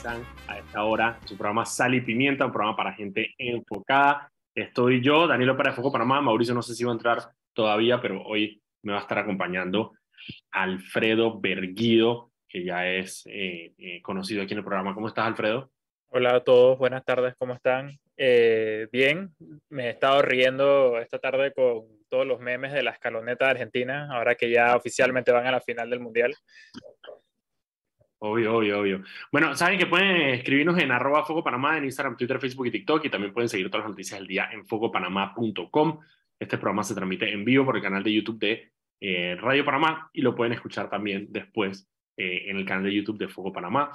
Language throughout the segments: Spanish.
sintonizan a esta hora su programa Sal y Pimienta, un programa para gente enfocada. Estoy yo, Daniel Opera de Foco Panamá. Mauricio no sé si va a entrar todavía, pero hoy me va a estar acompañando Alfredo Berguido, que ya es eh, eh, conocido aquí en el programa. ¿Cómo estás, Alfredo? Hola a todos, buenas tardes, ¿cómo están? Eh, bien, me he estado riendo esta tarde con todos los memes de la escaloneta de Argentina, ahora que ya oficialmente van a la final del Mundial. Obvio, obvio, obvio. Bueno, saben que pueden escribirnos en arroba Foco Panamá en Instagram, Twitter, Facebook y TikTok y también pueden seguir todas las noticias del día en focopanamá.com. Este programa se transmite en vivo por el canal de YouTube de eh, Radio Panamá y lo pueden escuchar también después eh, en el canal de YouTube de Foco Panamá.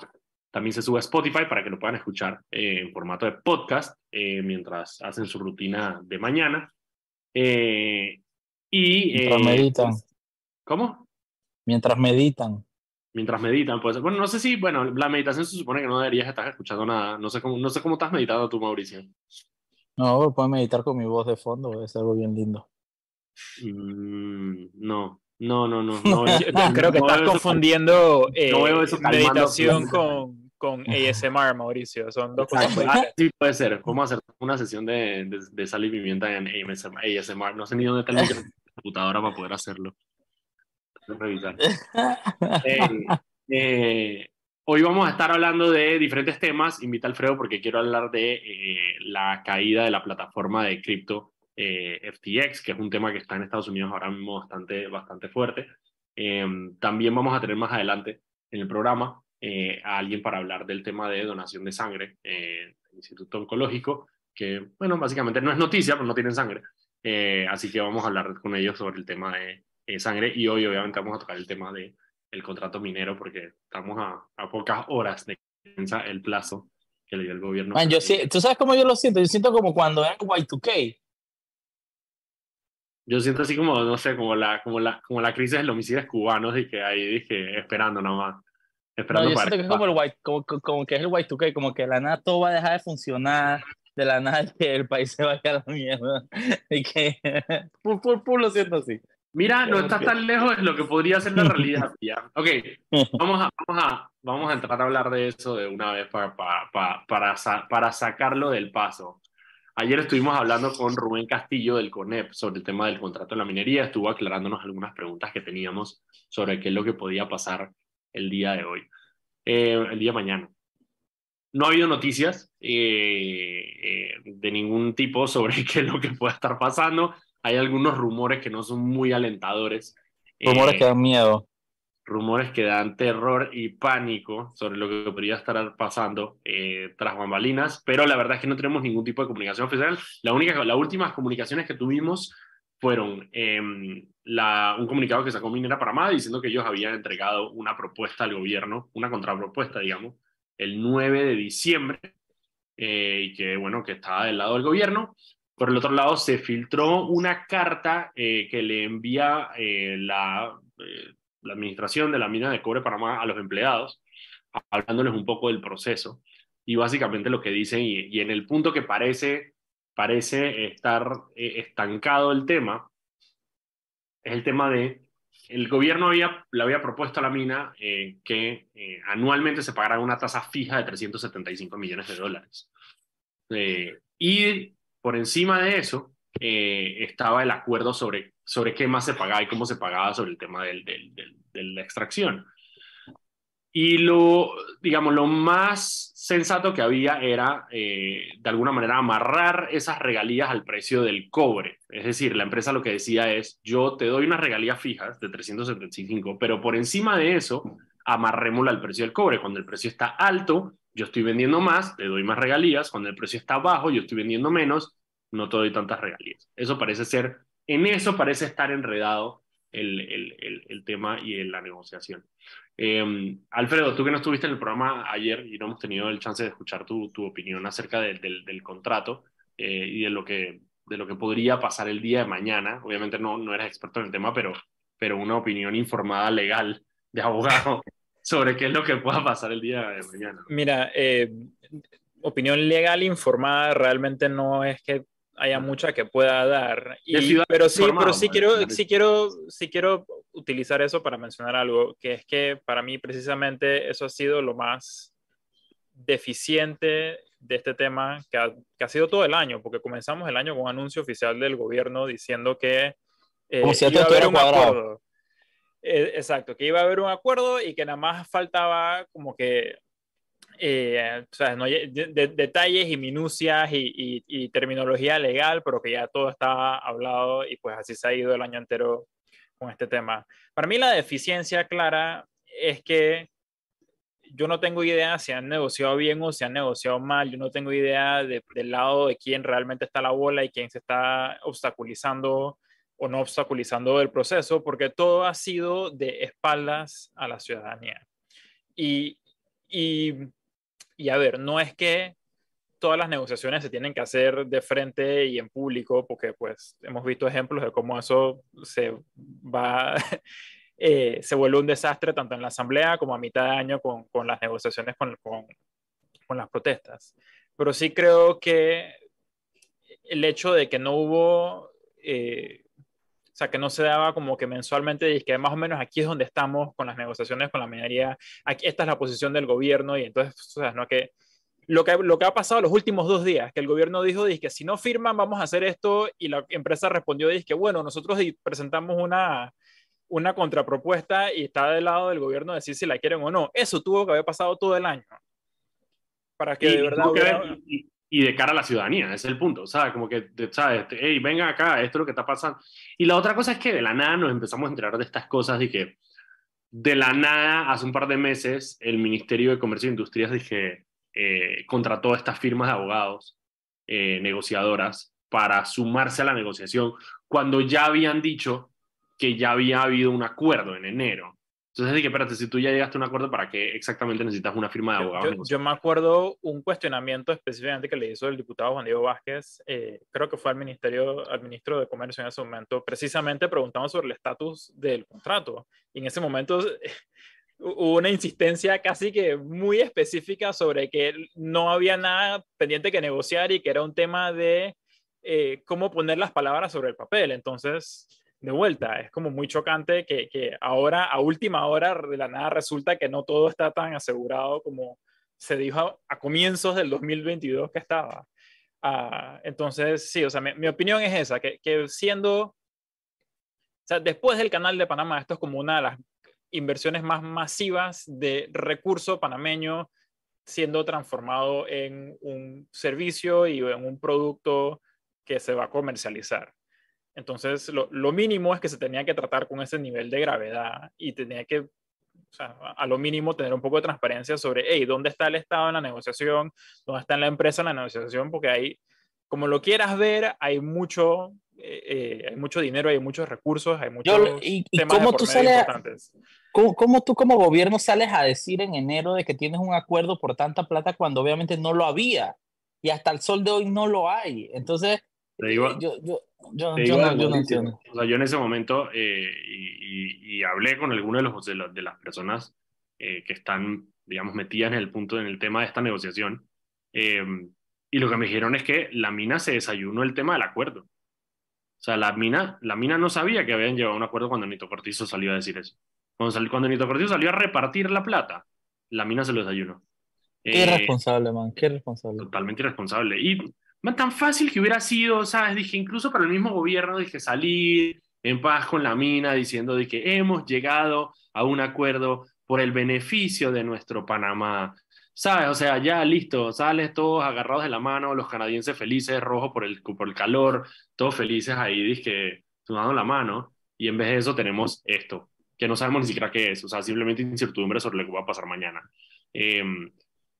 También se sube a Spotify para que lo puedan escuchar eh, en formato de podcast mientras hacen su rutina de mañana. y, mientras meditan. ¿Cómo? Mientras meditan mientras meditan, pues, bueno, no sé si, bueno, la meditación se supone que no deberías estar escuchando nada, no sé cómo, no sé cómo estás meditando tú, Mauricio. No, puedo meditar con mi voz de fondo, es algo bien lindo. Mm, no, no, no, no. creo que estás confundiendo eh, meditación con, con ASMR, Mauricio. Son dos cosas ah, Sí, puede ser. Vamos a hacer una sesión de, de, sal y pimienta en ASMR. No sé ni dónde está la computadora para poder hacerlo. Revisar. Eh, eh, hoy vamos a estar hablando de diferentes temas. Invita a Alfredo porque quiero hablar de eh, la caída de la plataforma de cripto FTX, que es un tema que está en Estados Unidos ahora mismo bastante, bastante fuerte. también vamos a tener más adelante en el programa a alguien para hablar del tema de donación de sangre del Instituto Oncológico, que, bueno, básicamente no es noticia, pero no tienen sangre. así que vamos a hablar con ellos sobre el tema de eh, sangre y hoy obviamente vamos a tocar el tema del el contrato minero porque estamos a, a pocas horas de el plazo que le dio el gobierno. yo sí, ¿Tú sabes cómo yo lo siento? Yo siento como cuando era Y2K. Yo siento así como, no sé, como la, como la, como la crisis de los misiles cubanos y que ahí dije, esperando nomás. Esperando no, yo siento que es como, el como, como, que es el Y2K, como que la nada todo va a dejar de funcionar, de la nada que el país se vaya a la mierda. Y que, por lo siento así. Mira, no estás tan lejos de lo que podría ser la realidad. Ya. Ok, vamos a, vamos, a, vamos a entrar a hablar de eso de una vez para, para, para, para, sacarlo del paso. Ayer estuvimos hablando con Rubén Castillo del CONEP sobre el tema del contrato de la minería. Estuvo aclarándonos algunas preguntas que teníamos sobre qué es lo que podía pasar el día de hoy, eh, el día de mañana. No ha habido noticias eh, eh, de ningún tipo sobre qué es lo que pueda estar pasando hay algunos rumores que no son muy alentadores. Rumores eh, que dan miedo. Rumores que dan terror y pánico sobre lo que podría estar pasando eh, tras bambalinas, pero la verdad es que no tenemos ningún tipo de comunicación oficial. La única, las últimas comunicaciones que tuvimos fueron em, la, un comunicado que sacó Minera Panamá diciendo que ellos habían entregado una propuesta al gobierno, una contrapropuesta, digamos, el 9 de diciembre, eh, y que, bueno, que estaba del lado del gobierno, por el otro lado, se filtró una carta eh, que le envía eh, la, eh, la, administración de la mina de cobre Panamá a los empleados, hablándoles un poco del proceso. Y básicamente lo que dicen, y, en el punto que parece, parece estar estancado el tema, es el tema de, el gobierno había, le había propuesto a la mina que anualmente se pagara una tasa fija de 375 millones de dólares. y por encima de eso eh, estaba el acuerdo sobre, sobre qué más se pagaba y cómo se pagaba sobre el tema de la extracción. Y lo, digamos, lo más sensato que había era, eh, de alguna manera, amarrar esas regalías al precio del cobre. Es decir, la empresa lo que decía es, yo te doy unas regalías fijas de 375, pero por encima de eso, amarrémosla al precio del cobre. Cuando el precio está alto, yo estoy vendiendo más, te doy más regalías, cuando el precio está bajo, yo estoy vendiendo menos, no te doy tantas regalías. Eso parece ser, en eso parece estar enredado el, el, el, tema y la negociación. Em, Alfredo, tú que no estuviste en el programa ayer y no hemos tenido el chance de escuchar tu, tu opinión acerca del, del, contrato eh, y de lo, que, de lo que podría pasar el día de mañana, obviamente no, no eres experto en el tema, pero, pero una opinión informada legal de abogado sobre qué es lo que pueda pasar el día de mañana. Mira, eh, opinión legal informada realmente no es que haya mucha que pueda dar. pero sí, pero sí quiero, sí, quiero, sí quiero utilizar eso para mencionar algo, que es que para mí precisamente eso ha sido lo más deficiente de este tema que ha, que ha, sido todo el año, porque comenzamos el año con un anuncio oficial del gobierno diciendo que eh, iba a haber un acuerdo. Eh, exacto, que iba a haber un acuerdo y que nada más faltaba como que eh, o sea, no, de, detalles y minucias y, y, terminología legal, pero que ya todo está hablado y pues así se ha ido el año entero con este tema. Para mí la deficiencia clara es que yo no tengo idea si han negociado bien o si han negociado mal. Yo no tengo idea del lado de quién realmente está la bola y quién se está obstaculizando o no obstaculizando el proceso, porque todo ha sido de espaldas a la ciudadanía. Y, y, y a ver, no es que todas las negociaciones se tienen que hacer de frente y en público, porque pues hemos visto ejemplos de cómo eso se va Eh, se vuelve un desastre tanto en la asamblea como a mitad de año con, con las negociaciones con, con, con, las protestas. Pero sí creo que el hecho de que no hubo, eh, o sea, que no se daba como que mensualmente, y que más o menos aquí es donde estamos con las negociaciones con la minería, aquí, esta es la posición del gobierno y entonces, o sea, no que lo que, lo que ha pasado los últimos dos días, que el gobierno dijo, que si no firman vamos a hacer esto, y la empresa respondió, que bueno, nosotros presentamos una, una contrapropuesta y está del lado del gobierno decir si la quieren o no. Eso tuvo que haber pasado todo el año. Para que y, de verdad... y, de cara a la ciudadanía, ese es el punto. Sea, como que, ¿sabes? Hey, venga acá, esto es lo que está pasando. Y la otra cosa es que de la nada nos empezamos a enterar de estas cosas y que de la nada, hace un par de meses, el Ministerio de Comercio e Industrias dije, eh, contrató estas firmas de abogados eh, negociadoras para sumarse a la negociación, cuando ya habían dicho que ya había habido un acuerdo en enero. Entonces dije, espérate, si tú ya llegaste a un acuerdo, ¿para qué exactamente necesitas una firma de abogados? Yo, me acuerdo un cuestionamiento específicamente que le hizo el diputado Juan Diego Vázquez, eh, creo que fue al, ministerio, al ministro de Comercio en ese momento, precisamente preguntando sobre el estatus del contrato. Y en ese momento hubo una insistencia casi que muy específica sobre que no había nada pendiente que negociar y que era un tema de eh, cómo poner las palabras sobre el papel. Entonces de vuelta. Es como muy chocante que, que, ahora, a última hora, de la nada resulta que no todo está tan asegurado como se dijo a, comienzos del 2022 que estaba. Uh, entonces, sí, o sea, mi, mi opinión es esa, que, que, siendo, o sea, después del canal de Panamá, esto es como una de las inversiones más masivas de recurso panameño siendo transformado en un servicio y en un producto que se va a comercializar. Entonces, lo, lo, mínimo es que se tenía que tratar con ese nivel de gravedad y tenía que, o sea, a lo mínimo, tener un poco de transparencia sobre, hey, ¿dónde está el Estado en la negociación? ¿Dónde está la empresa en la negociación? Porque ahí, como lo quieras ver, hay mucho, eh, eh hay mucho dinero, hay muchos recursos, hay muchos Yo, y, y cómo tú sales, ¿cómo, ¿cómo, tú como gobierno sales a decir en enero de que tienes un acuerdo por tanta plata cuando obviamente no lo había? Y hasta el sol de hoy no lo hay. Entonces, digo, yo, yo, yo, yo, no, yo no entiendo. O sea, yo en ese momento, eh, y, y, hablé con algunos de, los, de, de las personas eh, que están, digamos, metidas en el punto, en el tema de esta negociación, eh, y lo que me dijeron es que la mina se desayunó el tema del acuerdo. O sea, la mina, la mina no sabía que habían llevado un acuerdo cuando Nito Cortizo salió a decir eso. Cuando, salió, cuando Nito Cortizo salió a repartir la plata, la mina se lo desayunó. Qué irresponsable, man, qué irresponsable. Totalmente irresponsable. Y tan fácil que hubiera sido, ¿sabes? Dije, incluso para el mismo gobierno, dije, salir en paz con la mina diciendo de que hemos llegado a un acuerdo por el beneficio de nuestro Panamá. ¿Sabes? O sea, ya listo, sales todos agarrados de la mano, los canadienses felices, rojos por el, por el calor, todos felices ahí, dije, sudando la mano, y en vez de eso tenemos esto, que no sabemos ni siquiera qué es, o sea, simplemente incertidumbre sobre lo que va a pasar mañana. Eh,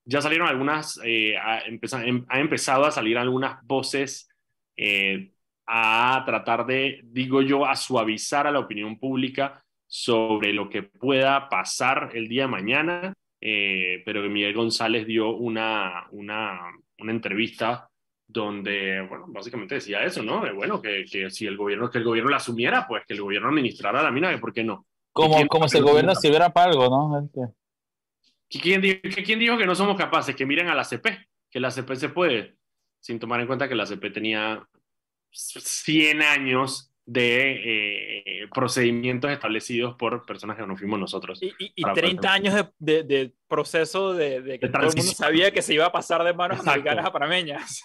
ya salieron algunas, eh, ha, em, ha, empezado a salir algunas voces eh, a tratar de, digo yo, a suavizar a la opinión pública sobre lo que pueda pasar el día de mañana, eh, pero que Miguel González dio una, una, una, entrevista donde, bueno, básicamente decía eso, ¿no? De, bueno, que, que, si el gobierno, que el gobierno la asumiera, pues que el gobierno administrara la mina, ¿por qué no? Como, como si el gobierno sirviera para algo, ¿no? ¿Quién dijo, ¿Quién dijo que no somos capaces? Que miren a la CP, que la CP se puede, sin tomar en cuenta que la CP tenía 100 años de eh, procedimientos establecidos por personas que no fuimos nosotros. Y, y, 30 años de, de, proceso de, que todo el mundo sabía que se iba a pasar de manos americanas a panameñas.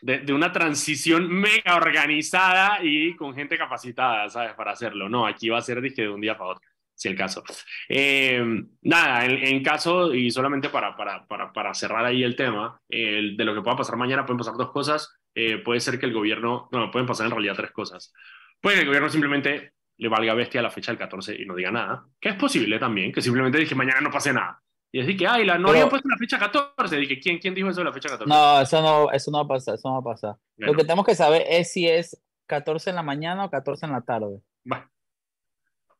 De, una transición mega organizada y con gente capacitada, ¿sabes? Para hacerlo. No, aquí va a ser de un día para otro, si el caso. Eh, nada, en, caso, y solamente para, para, para, para cerrar ahí el tema, de lo que pueda pasar mañana, pueden pasar dos cosas. Eh, puede ser que el gobierno, no, pueden pasar en realidad tres cosas. Puede que el gobierno simplemente le valga bestia la fecha del 14 y no diga nada, que es posible también, que simplemente dije mañana no pase nada. Y es que, ay, la, no habían puesto la fecha 14. Dije, ¿quién, ¿quién dijo eso de la fecha 14? No, eso no, eso no va a pasar, eso no va a pasar. Lo que tenemos que saber es si es 14 en la mañana o 14 en la tarde. Bueno,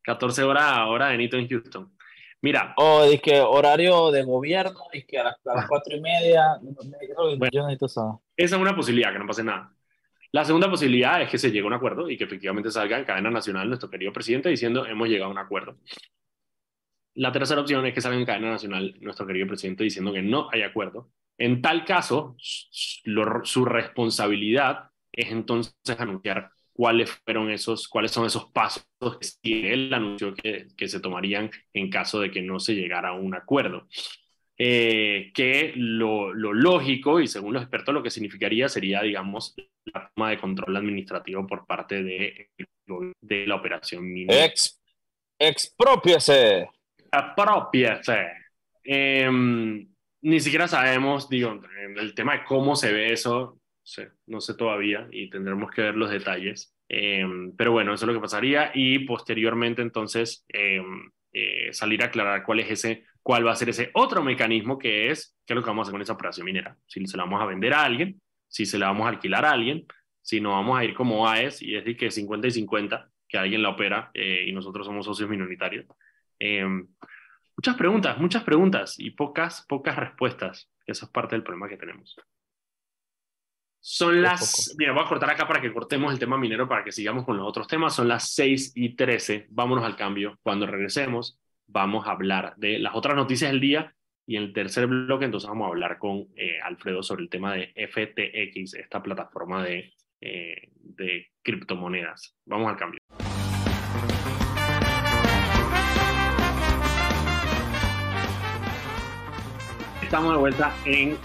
14 horas hora de Nito en Houston. Mira. O es que horario de gobierno, que a las, a las 4 y media. yo necesito saber. Esa es una posibilidad, que no pase nada. La segunda posibilidad es que se llegue a un acuerdo y que efectivamente salga en cadena nacional nuestro querido presidente diciendo hemos llegado a un acuerdo. La tercera opción es que salga en cadena nacional nuestro querido presidente diciendo que no hay acuerdo. En tal caso, su responsabilidad es entonces anunciar cuáles fueron esos, cuáles son esos pasos que él anunció que, que se tomarían en caso de que no se llegara a un acuerdo. Eh, que lo, lógico, y según los expertos, lo que significaría sería, digamos, la toma de control administrativo por parte de, de la operación minera. Ex, expropiese. Expropiese. Em, ni siquiera sabemos, digo, el tema de cómo se ve eso, no sé todavía y tendremos que ver los detalles. Em, pero bueno, eso es lo que pasaría y posteriormente entonces em, eh, salir a aclarar cuál es ese cuál va a ser ese otro mecanismo que es, qué es lo que vamos a hacer con esa operación minera. Si se la vamos a vender a alguien, si se la vamos a alquilar a alguien, si no vamos a ir como AES y es decir que 50 y 50, que alguien la opera eh, y nosotros somos socios minoritarios. Eh, muchas preguntas, muchas preguntas y pocas, pocas respuestas. Eso es parte del problema que tenemos. Son las. Mira, voy a cortar acá para que cortemos el tema minero para que sigamos con los otros temas. Son las 6 y 13. Vámonos al cambio. Cuando regresemos, vamos a hablar de las otras noticias del día y en el tercer bloque entonces vamos a hablar con eh, Alfredo sobre el tema de FTX, esta plataforma de, eh, de criptomonedas. Vamos al cambio. Estamos de vuelta en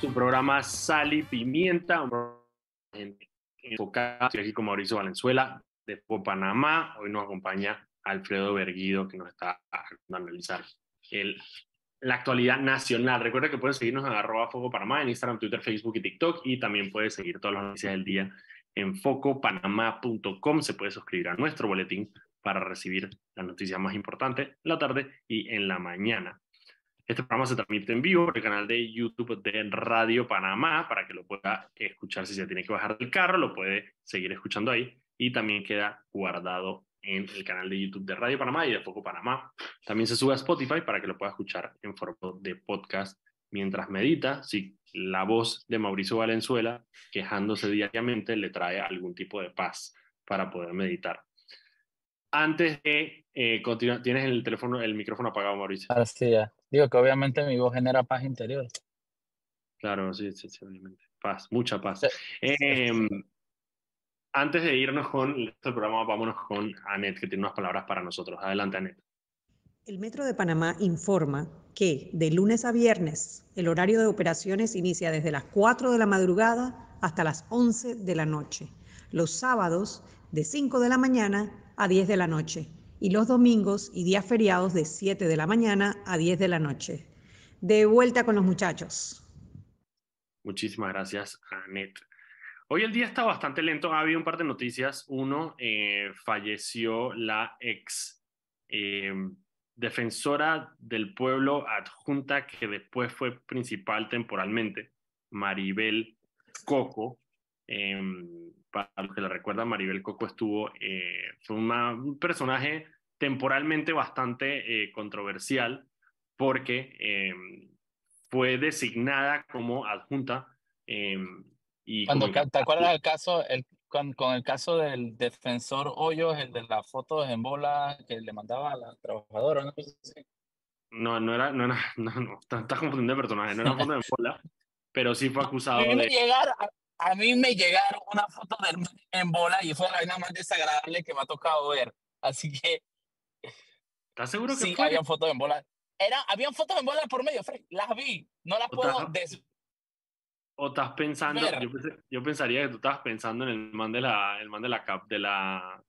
su programa Sal y Pimienta, enfocado aquí con Mauricio Valenzuela de Panamá. Hoy nos acompaña Alfredo Berguido, que nos está a analizar el, la actualidad nacional. Recuerda que puedes seguirnos en arroba Foco Panamá en Instagram, Twitter, Facebook y TikTok y también puedes seguir todas las noticias del día en focopanamá.com. Se puede suscribir a nuestro boletín para recibir las noticias más importantes en la tarde y en la mañana. Este programa se transmite en vivo por el canal de YouTube de Radio Panamá para que lo pueda escuchar si se tiene que bajar del carro, lo puede seguir escuchando ahí y también queda guardado en el canal de YouTube de Radio Panamá y de Foco Panamá. También se sube a Spotify para que lo pueda escuchar en formato de podcast mientras medita. Si la voz de Mauricio Valenzuela, quejándose diariamente, le trae algún tipo de paz para poder meditar. Antes de eh, continuar, tienes el teléfono, el micrófono apagado, Mauricio. Así ya. Digo que obviamente mi voz genera paz interior. Claro, sí, sí, obviamente. Paz, mucha paz. Em, antes de irnos con este programa, vámonos con Anet, que tiene unas palabras para nosotros. Adelante, Anet. El Metro de Panamá informa que de lunes a viernes el horario de operaciones inicia desde las 4 de la madrugada hasta las 11 de la noche. Los sábados de 5 de la mañana a 10 de la noche y los domingos y días feriados de 7 de la mañana a 10 de la noche. De vuelta con los muchachos. Muchísimas gracias, Anet. Hoy el día está bastante lento. Ha habido un par de noticias. Uno, eh, falleció la ex eh, defensora del pueblo adjunta que después fue principal temporalmente, Maribel Coco. Em, para los que la recuerdan, Maribel Coco estuvo, eh, fue un personaje temporalmente bastante controversial porque em, fue designada como adjunta em, cuando, ¿Te acuerdas del caso, el, con, con, el caso del defensor Hoyos, el de la foto en bola que le mandaba a la trabajadora? ¿no? No, no era, no no, no, estás confundiendo de personaje, no era foto en bola, pero sí fue acusado de... Llegar a, a mí me llegaron una foto del man en bola y fue la vaina más desagradable que me ha tocado ver. Así que. ¿Estás seguro que sí, habían fotos en bola? Era, habían fotos en bola por medio, Las vi. No las puedo. Des... O estás pensando. Yo, yo, pensaría que tú estabas pensando en el man de la, el man de la cap, de la,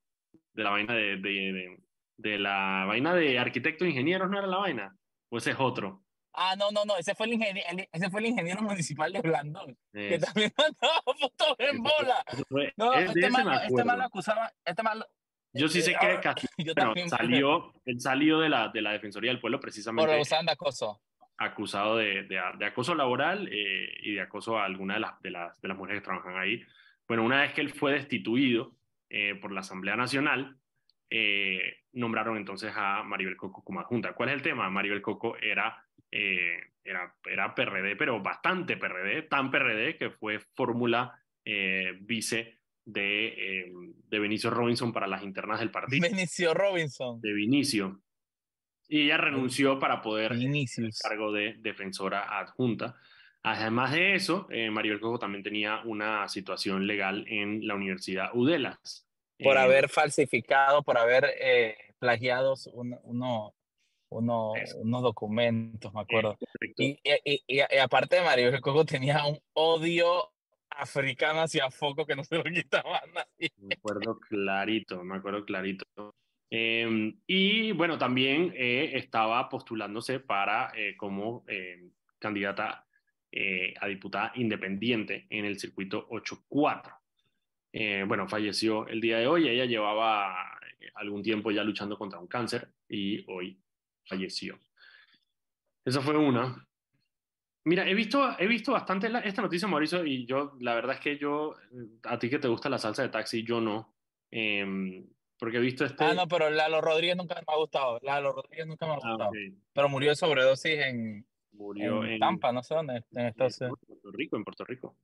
de la vaina de, de, de, la vaina de arquitectos e ingenieros, ¿no era la vaina? ¿O ese es otro? Ah, no, no, no, ese fue el ingeniero, ese fue el ingeniero municipal de Blandón, que también mandaba fotos en bola. no, este mal, este mal acusaba, este mal, yo sí sé que eh, casi, salió, él salió de la, de la Defensoría del Pueblo precisamente. Por usando acoso. Acusado de, de, de acoso laboral eh, y de acoso a alguna de las, de, las, de las mujeres que trabajan ahí. Bueno, una vez que él fue destituido eh, por la Asamblea Nacional, nombraron entonces a Maribel Coco como adjunta. ¿Cuál es el tema? Maribel Coco era eh, era, era PRD, pero bastante PRD, tan PRD que fue fórmula eh, vice de, eh, de Benicio Robinson para las internas del partido. Benicio Robinson. De Vinicio. Y ella renunció para poder el cargo de defensora adjunta. Además de eso, Maribel Cojo también tenía una situación legal en la Universidad Udelas. Por haber falsificado, por haber plagiado uno, unos, unos documentos, me acuerdo. Y, y, y, aparte de Mario el Coco tenía un odio africano hacia Foco que no se lo quitaba nadie. Me acuerdo clarito, me acuerdo clarito. Em, y bueno, también eh, estaba postulándose para eh, como candidata eh, a diputada independiente en el circuito 8-4. bueno, falleció el día de hoy. Ella llevaba algún tiempo ya luchando contra un cáncer y hoy falleció. Esa fue una. Mira, he visto, he visto bastante esta noticia, Mauricio, y yo, la verdad es que yo, a ti que te gusta la salsa de taxi, yo no. Em, porque he visto este... Ah, no, pero Lalo Rodríguez nunca me ha gustado. Lalo Rodríguez nunca me ha ah, gustado. Pero murió de sobredosis en, murió en, Tampa, no sé dónde. En, en Puerto Rico, en Puerto Rico.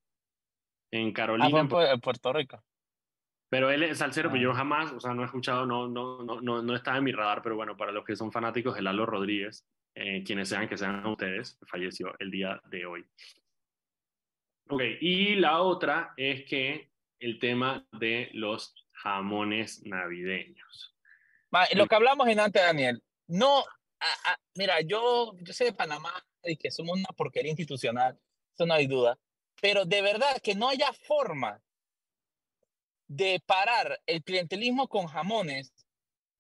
En Carolina. Ah, en Puerto Rico. Pero él es salsero, pero yo ah. jamás, o sea, no he escuchado, no, no, no, no, no está en mi radar, pero bueno, para los que son fanáticos de Lalo Rodríguez, eh, quienes sean que sean ustedes, falleció el día de hoy. Ok, y la otra es que el tema de los jamones navideños. Lo que hablamos en antes, Daniel, no, mira, yo, yo sé de Panamá y que somos una porquería institucional, eso no hay duda, pero de verdad que no haya forma de parar el clientelismo con jamones,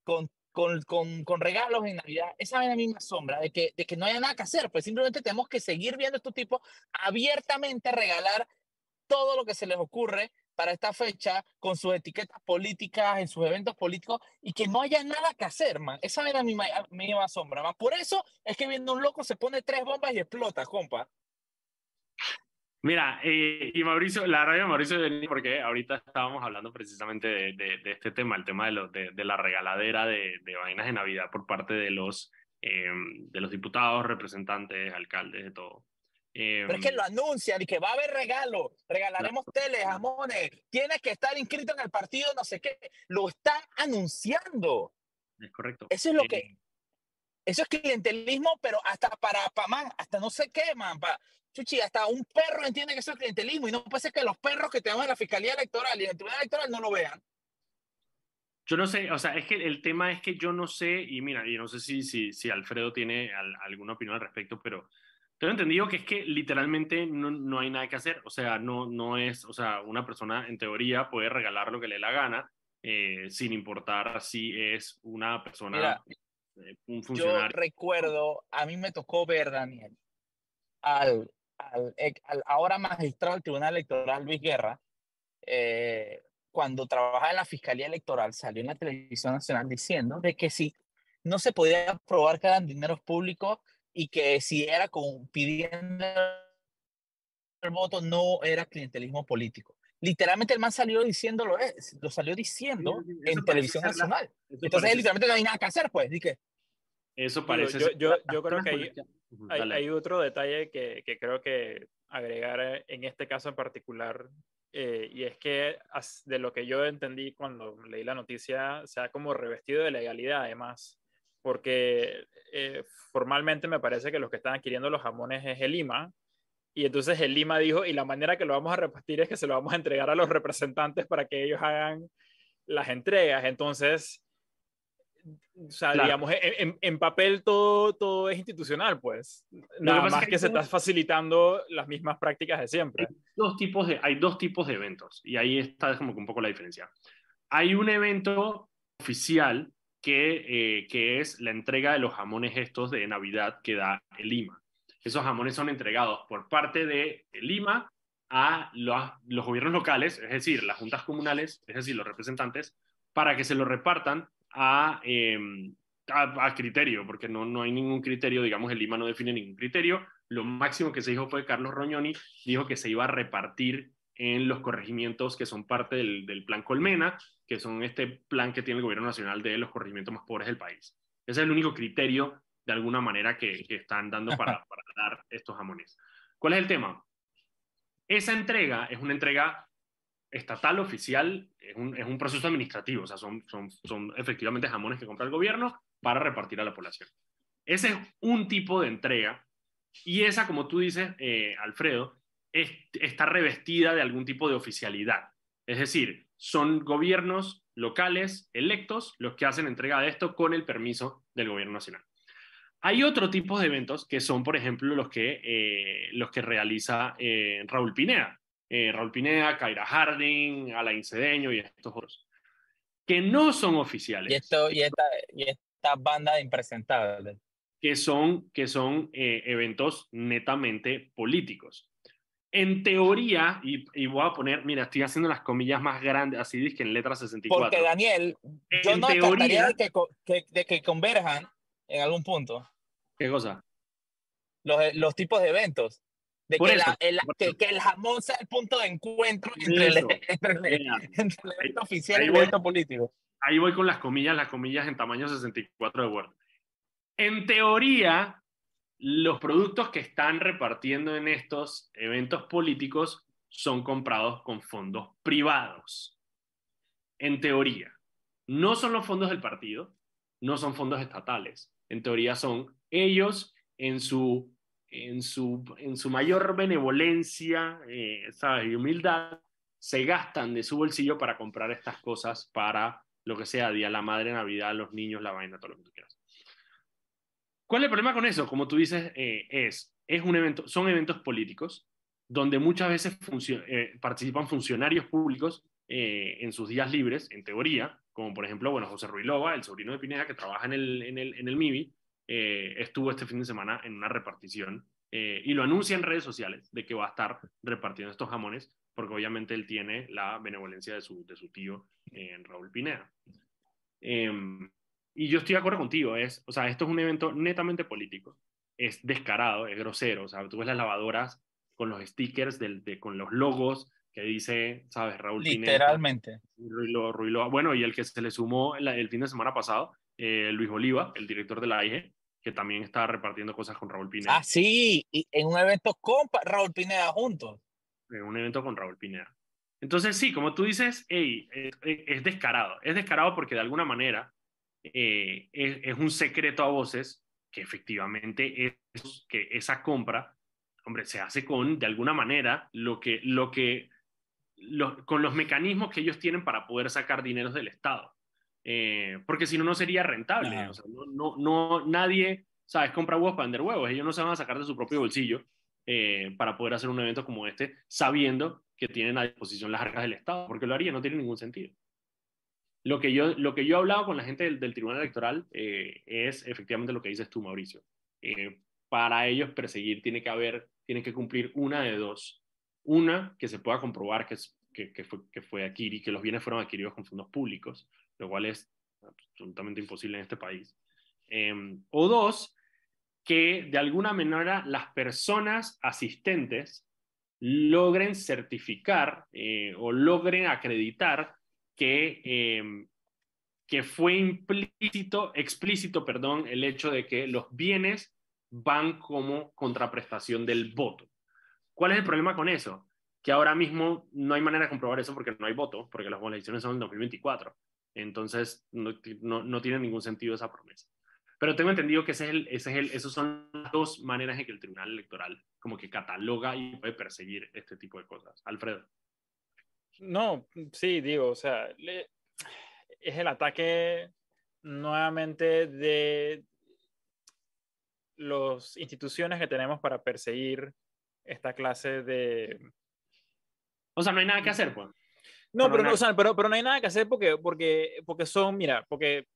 con, con, con, con regalos en Navidad, esa es la misma sombra de que, de que no haya nada que hacer, pues simplemente tenemos que seguir viendo a estos tipos abiertamente regalar todo lo que se les ocurre para esta fecha con sus etiquetas políticas en sus eventos políticos y que no haya nada que hacer, man. Esa era mi misma sombra, man. Por eso es que viendo un loco se pone tres bombas y explota, compa. Mira, eh, y Mauricio, la radio de Mauricio, porque ahorita estábamos hablando precisamente de, de, este tema, el tema de, lo, de, la regaladera de, vainas de Navidad por parte de los, em, de los diputados, representantes, alcaldes, de todo. Pero es que lo anuncian y que va a haber regalo, regalaremos teles, jamones, tienes que estar inscrito en el partido, no sé qué, lo están anunciando. Es correcto. Eso es lo que, eh, eso es clientelismo, pero hasta para, para man, hasta no sé qué, man, para, Chuchi, hasta un perro entiende que eso es clientelismo y no puede ser que los perros que tenemos en la Fiscalía Electoral y en el Tribunal Electoral no lo vean. Yo no sé, o sea, es que el tema es que yo no sé, y mira, y no sé si, si, si Alfredo tiene alguna opinión al respecto, pero tengo entendido que es que literalmente no, no, hay nada que hacer, o sea, no, no es, o sea, una persona en teoría puede regalar lo que le dé la gana, eh, sin importar si es una persona, eh, un funcionario. Yo recuerdo, a mí me tocó ver, Daniel, al al, ahora magistrado del Tribunal Electoral, Luis Guerra, eh, cuando trabajaba en la Fiscalía Electoral, salió en la televisión nacional diciendo de que si no se podía probar que eran dineros públicos y que si era con, pidiendo el voto no era clientelismo político. Literalmente el man salió diciéndolo, lo salió diciendo en televisión nacional. Entonces literalmente no hay nada que hacer, pues. Dije, eso parece. Yo, yo, yo, creo que hay, hay, otro detalle que, que, creo que agregar eh, en este caso en particular, eh, y es que de lo que yo entendí cuando leí la noticia, se ha como revestido de legalidad además, porque eh, formalmente me parece que los que están adquiriendo los jamones es el IMA, Y entonces el Lima dijo, y la manera que lo vamos a repartir es que se lo vamos a entregar a los representantes para que ellos hagan las entregas. Entonces, o sea, digamos, en, en, papel todo, todo es institucional, pues. Nada más que, se está facilitando las mismas prácticas de siempre. Hay dos, tipos de, hay dos tipos de eventos, y ahí está como que un poco la diferencia. Hay un evento oficial que, eh, que es la entrega de los jamones estos de Navidad que da el Lima. Esos jamones son entregados por parte de Lima a los, los gobiernos locales, es decir, las juntas comunales, es decir, los representantes, para que se lo repartan A, a, criterio, porque no, no hay ningún criterio, digamos, el Lima no define ningún criterio. Lo máximo que se dijo fue Carlos Roñoni, dijo que se iba a repartir en los corregimientos que son parte del, del, plan Colmena, que son este plan que tiene el gobierno nacional de los corregimientos más pobres del país. Ese es el único criterio, de alguna manera, que, que están dando para, para dar estos jamones. ¿Cuál es el tema? Esa entrega es una entrega estatal oficial es un, es un, proceso administrativo, o sea, son, son, son efectivamente jamones que compra el gobierno para repartir a la población. Ese es un tipo de entrega y esa, como tú dices, eh, Alfredo, es, está revestida de algún tipo de oficialidad. Es decir, son gobiernos locales electos los que hacen entrega de esto con el permiso del gobierno nacional. Hay otro tipo de eventos que son, por ejemplo, los que, eh, los que realiza eh, Raúl Pineda, eh, Raúl Pineda, Kaira Harding, Alain Cedeño y estos otros, que no son oficiales. Y, esto, y, esta, y esta banda de impresentables. Que son, que son eh, eventos netamente políticos. En teoría, y, y, voy a poner, mira, estoy haciendo las comillas más grandes, así dice que en letra 64. Porque Daniel, yo no teoría, de que, que, de que converjan en algún punto. ¿Qué cosa? Los, los tipos de eventos de que, el, que, el, jamón sea el punto de encuentro entre el, evento oficial y el evento político. Ahí voy con las comillas, las comillas en tamaño 64 de Word. En teoría, los productos que están repartiendo en estos eventos políticos son comprados con fondos privados. En teoría. No son los fondos del partido, no son fondos estatales. En teoría son ellos en su en su, en su mayor benevolencia eh, y humildad, se gastan de su bolsillo para comprar estas cosas para lo que sea, Día la Madre, Navidad, los niños, la vaina, todo lo que tú quieras. ¿Cuál es el problema con eso? Como tú dices, eh, es, es un evento, son eventos políticos donde muchas veces eh, participan funcionarios públicos en sus días libres, en teoría, como por ejemplo, bueno, José Ruilova, el sobrino de Pineda, que trabaja en el, en el, en el MIBI, eh, estuvo este fin de semana en una repartición eh, y lo anuncia en redes sociales de que va a estar repartiendo estos jamones porque obviamente él tiene la benevolencia de su, de su tío en eh, Raúl Pineda. Em, y yo estoy de acuerdo contigo, es, o sea, esto es un evento netamente político, es descarado, es grosero, o sea, tú ves las lavadoras con los stickers, del, de, con los logos que dice, ¿sabes? Raúl Literalmente. Pineda. bueno, y el que se le sumó el, el fin de semana pasado, eh, Luis Oliva, el director de la AIG, que también está repartiendo cosas con Raúl Pineda. Ah, sí, y en un evento con Raúl Pineda juntos. En un evento con Raúl Pineda. Entonces, sí, como tú dices, hey, es, descarado. Es descarado porque de alguna manera eh, es, un secreto a voces que efectivamente es que esa compra, hombre, se hace con, de alguna manera, lo que, lo que, con los mecanismos que ellos tienen para poder sacar dineros del Estado. Eh, porque si no, no sería rentable. O sea, no, no, no, nadie, ¿sabes? Compra huevos para vender huevos. Ellos no se van a sacar de su propio bolsillo eh, para poder hacer un evento como este, sabiendo que tienen a disposición las arcas del Estado, porque lo haría, no tiene ningún sentido. Lo que yo, lo que yo he hablado con la gente del, del Tribunal Electoral eh, es efectivamente lo que dices tú, Mauricio. para ellos perseguir tiene que haber, tiene que cumplir una de dos. Una, que se pueda comprobar que, que, que, fue, que fue adquirido, que los bienes fueron adquiridos con fondos públicos lo cual es absolutamente imposible en este país. Em, o dos, que de alguna manera las personas asistentes logren certificar eh, o logren acreditar que, em, que fue implícito, explícito, perdón, el hecho de que los bienes van como contraprestación del voto. ¿Cuál es el problema con eso? Que ahora mismo no hay manera de comprobar eso porque no hay voto, porque las elecciones son en 2024. Entonces, no, no, tiene ningún sentido esa promesa. Pero tengo entendido que ese es el, ese es el, esas son las dos maneras en que el Tribunal Electoral como que cataloga y puede perseguir este tipo de cosas. Alfredo. No, sí, digo, o sea, es el ataque nuevamente de las instituciones que tenemos para perseguir esta clase de... O sea, no hay nada que hacer, pues. No, pero, no, o sea, pero, pero, no hay nada que hacer porque, porque, porque son, mira, porque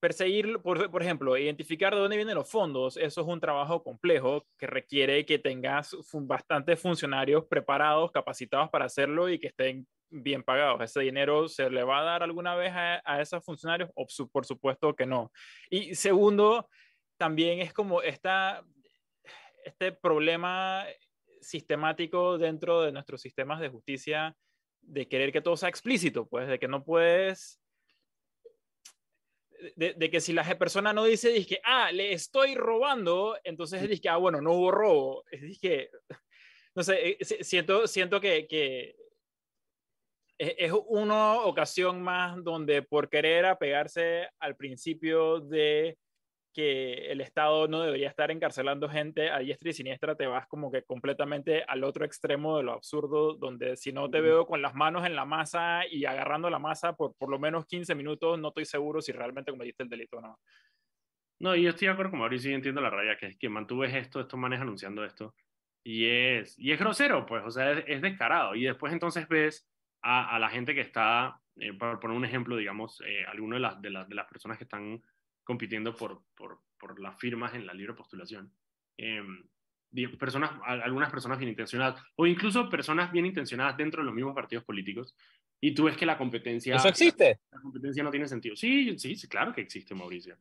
perseguir, por, por, ejemplo, identificar de dónde vienen los fondos, eso es un trabajo complejo que requiere que tengas bastantes funcionarios preparados, capacitados para hacerlo y que estén bien pagados. ¿Ese dinero se le va a dar alguna vez a, a esos funcionarios? O, por supuesto que no. Y segundo, también es como esta, este problema sistemático dentro de nuestros sistemas de justicia de querer que todo sea explícito, pues, de que no puedes, de, de que si la persona no dice, dice, ah, le estoy robando, entonces dice, ah, bueno, no hubo robo. Es que, no sé, eh, siento, siento que, que es una ocasión más donde por querer apegarse al principio de que el Estado no debería estar encarcelando gente a diestra y siniestra, te vas como que completamente al otro extremo de lo absurdo, donde si no te veo con las manos en la masa y agarrando la masa por por lo menos 15 minutos, no estoy seguro si realmente cometiste el delito o no. No, y yo estoy de acuerdo con Mauricio y entiendo la raya, que es que mantuves esto, estos manes anunciando esto, y es, y es grosero, pues, o sea, es, descarado. Y después entonces ves a, a la gente que está, eh, por poner un ejemplo, digamos, eh, alguno de las, de, las, de las personas que están compitiendo por, por, por las firmas en la libre postulación. Eh, personas, algunas personas bien intencionadas, o incluso personas bien intencionadas dentro de los mismos partidos políticos, y tú ves que la competencia... ¿Eso existe? La, competencia no tiene sentido. Sí, sí, sí, claro que existe, Mauricio.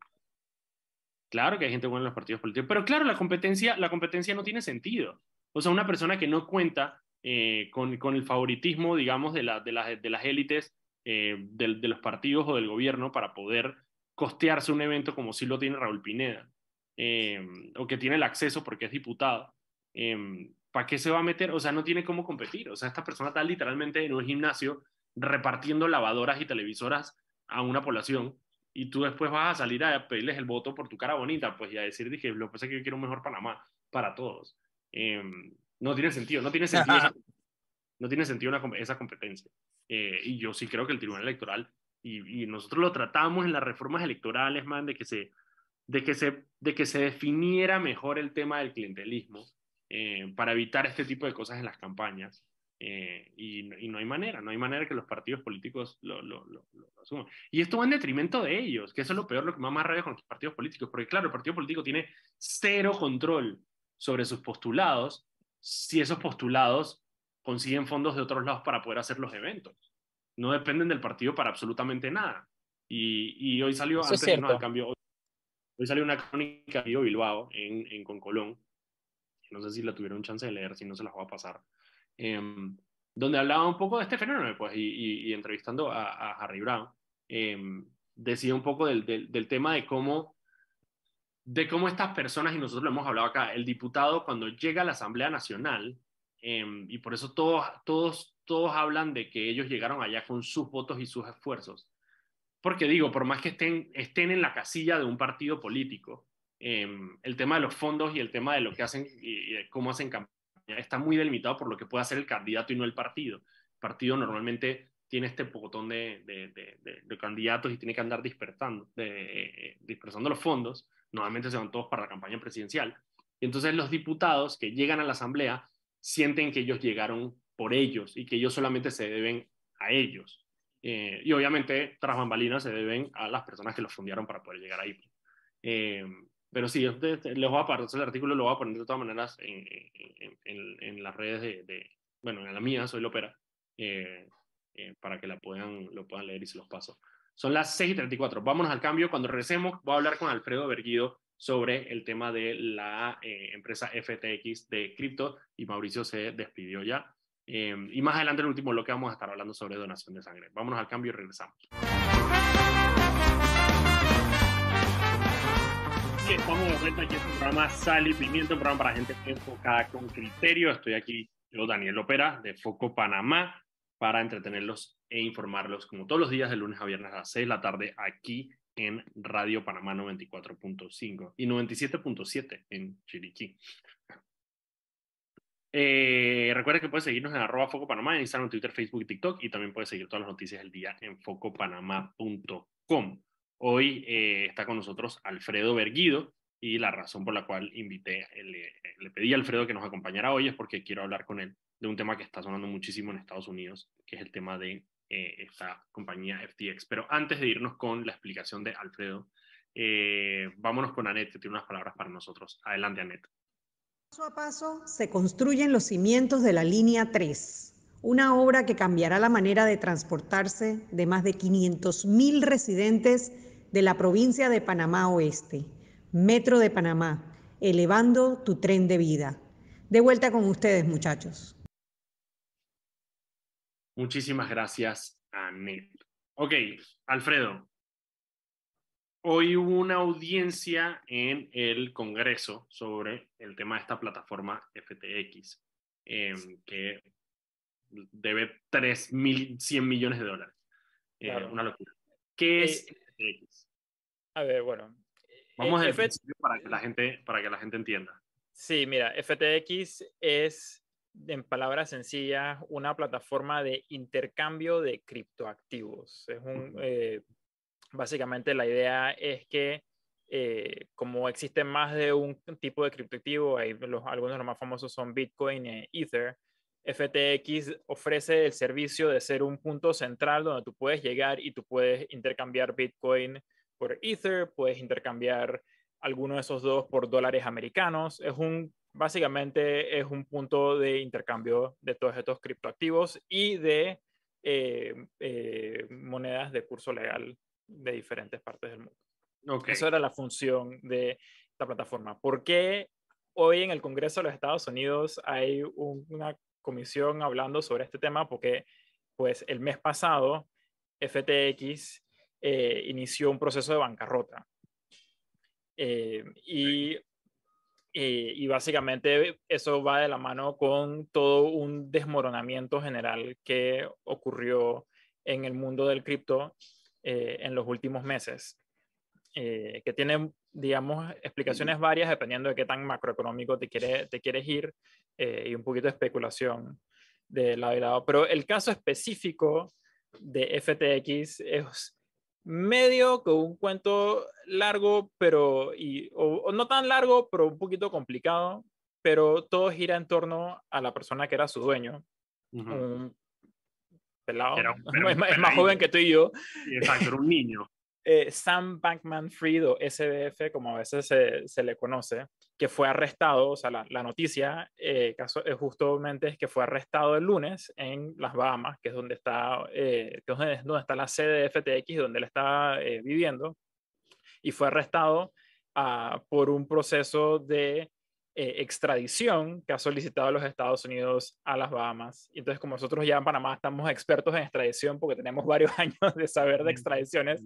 Claro que hay gente buena en los partidos políticos, pero claro, la competencia, la competencia no tiene sentido. O sea, una persona que no cuenta eh, con, con, el favoritismo, digamos, de, la, de, la, de las élites eh, de, de, los partidos o del gobierno para poder costearse un evento como si lo tiene Raúl Pineda, eh, o que tiene el acceso porque es diputado. Eh, ¿Para qué se va a meter? O sea, no tiene cómo competir. O sea, esta persona está literalmente en un gimnasio repartiendo lavadoras y televisoras a una población y tú después vas a salir a pedirles el voto por tu cara bonita, pues y a decir, dije, lo que pasa es que yo quiero un mejor Panamá para todos. Eh, no tiene sentido, no tiene sentido, esa, no tiene sentido una, esa competencia. Eh, y yo sí creo que el Tribunal Electoral y, nosotros lo tratamos en las reformas electorales, man, de que se, de que se, de que se definiera mejor el tema del clientelismo eh, para evitar este tipo de cosas en las campañas. Eh, y, no hay manera, no hay manera que los partidos políticos lo, lo, lo, lo, asuman. Y esto va en detrimento de ellos, que eso es lo peor, lo que más más rabia con los partidos políticos, porque claro, el partido político tiene cero control sobre sus postulados si esos postulados consiguen fondos de otros lados para poder hacer los eventos no dependen del partido para absolutamente nada. Y, y hoy salió, Eso antes es no, al cambio, hoy, hoy, salió una crónica de Bilbao en, en Concolón, no sé si la tuvieron chance de leer, si no se las voy a pasar, eh, donde hablaba un poco de este fenómeno, pues, y, y, y entrevistando a, a, Harry Brown, eh, decía un poco del, del, del tema de cómo de cómo estas personas, y nosotros lo hemos hablado acá, el diputado cuando llega a la Asamblea Nacional, eh, y por eso todos, todos todos hablan de que ellos llegaron allá con sus votos y sus esfuerzos. Porque digo, por más que estén, estén en la casilla de un partido político, eh, el tema de los fondos y el tema de lo que hacen y, y cómo hacen campaña está muy delimitado por lo que puede hacer el candidato y no el partido. El partido normalmente tiene este botón de, de, de, de, candidatos y tiene que andar dispersando, eh, dispersando los fondos. Normalmente se van todos para la campaña presidencial. Y entonces los diputados que llegan a la asamblea sienten que ellos llegaron por ellos y que ellos solamente se deben a ellos. Eh, y obviamente, tras bambalinas, se deben a las personas que los fundaron para poder llegar ahí. Eh, pero sí, les voy a pasar el artículo, lo voy a poner de todas maneras en, en, en, las redes de, de, bueno, en la mía, soy Lopera, eh, eh, para que la puedan, lo puedan leer y se los paso. Son las 6 y 34. Vámonos al cambio. Cuando regresemos, voy a hablar con Alfredo Berguido sobre el tema de la eh, empresa FTX de cripto y Mauricio se despidió ya. Eh, y más adelante, en el último bloque, vamos a estar hablando sobre donación de sangre. Vámonos al cambio y regresamos. Y estamos de vuelta aquí en el programa Sal y Pimiento, un programa para gente enfocada con criterio. Estoy aquí, yo, Daniel Opera, de Foco Panamá, para entretenerlos e informarlos, como todos los días, de lunes a viernes a las 6 de la tarde, aquí en Radio Panamá 94.5 y 97.7 en Chiriquí. Eh, recuerda que puedes seguirnos en arroba Foco Panamá en Instagram, Twitter, Facebook y TikTok y también puedes seguir todas las noticias del día en focopanamá.com. Hoy eh, está con nosotros Alfredo Berguido y la razón por la cual invité, le, le pedí a Alfredo que nos acompañara hoy es porque quiero hablar con él de un tema que está sonando muchísimo en Estados Unidos, que es el tema de eh, esta compañía FTX. Pero antes de irnos con la explicación de Alfredo, eh, vámonos con Anet, que tiene unas palabras para nosotros. Adelante, Anet. Paso a paso se construyen los cimientos de la línea 3, una obra que cambiará la manera de transportarse de más de 500.000 residentes de la provincia de Panamá Oeste, Metro de Panamá, elevando tu tren de vida. De vuelta con ustedes, muchachos. Muchísimas gracias, Anet. Ok, Alfredo. Hoy hubo una audiencia en el Congreso sobre el tema de esta plataforma FTX, em, que debe 3.100 millones de dólares. Eh, una locura. ¿Qué es eh, FTX? A ver, bueno. Vamos a principio para que, la gente, para que la gente entienda. Sí, mira, FTX es en palabras sencillas, una plataforma de intercambio de criptoactivos. Es un, eh, básicamente la idea es que eh, como existen más de un tipo de criptoactivo, hay los, algunos de los más famosos son Bitcoin e Ether, FTX ofrece el servicio de ser un punto central donde tú puedes llegar y tú puedes intercambiar Bitcoin por Ether, puedes intercambiar alguno de esos dos por dólares americanos. Es un básicamente es un punto de intercambio de todos estos criptoactivos y de eh, eh, monedas de curso legal de diferentes partes del mundo. Okay. Eso era la función de esta plataforma. ¿Por qué hoy en el Congreso de los Estados Unidos hay una comisión hablando sobre este tema? Porque pues el mes pasado FTX eh, inició un proceso de bancarrota. y eh, y básicamente eso va de la mano con todo un desmoronamiento general que ocurrió en el mundo del cripto eh, en los últimos meses, eh, que tiene, digamos, explicaciones varias dependiendo de qué tan macroeconómico te, quiere, te quieres ir y un poquito de especulación de lado y lado. Pero el caso específico de FTX es medio con un cuento largo, pero, y, o, no tan largo, pero un poquito complicado, pero todo gira en torno a la persona que era su dueño. Un pelado, es, más joven que tú y yo. exacto, era un niño. Eh, Sam Bankman Fried o SBF, como a veces se, se le conoce, que fue arrestado, o sea, la, la noticia eh, caso, es justamente es que fue arrestado el lunes en las Bahamas, que es donde está, eh, es donde, está la sede de FTX, donde él está eh, viviendo, y fue arrestado uh, por un proceso de eh, extradición que ha solicitado los Estados Unidos a las Bahamas. Y entonces, como nosotros ya en Panamá estamos expertos en extradición porque tenemos varios años de saber de extradiciones,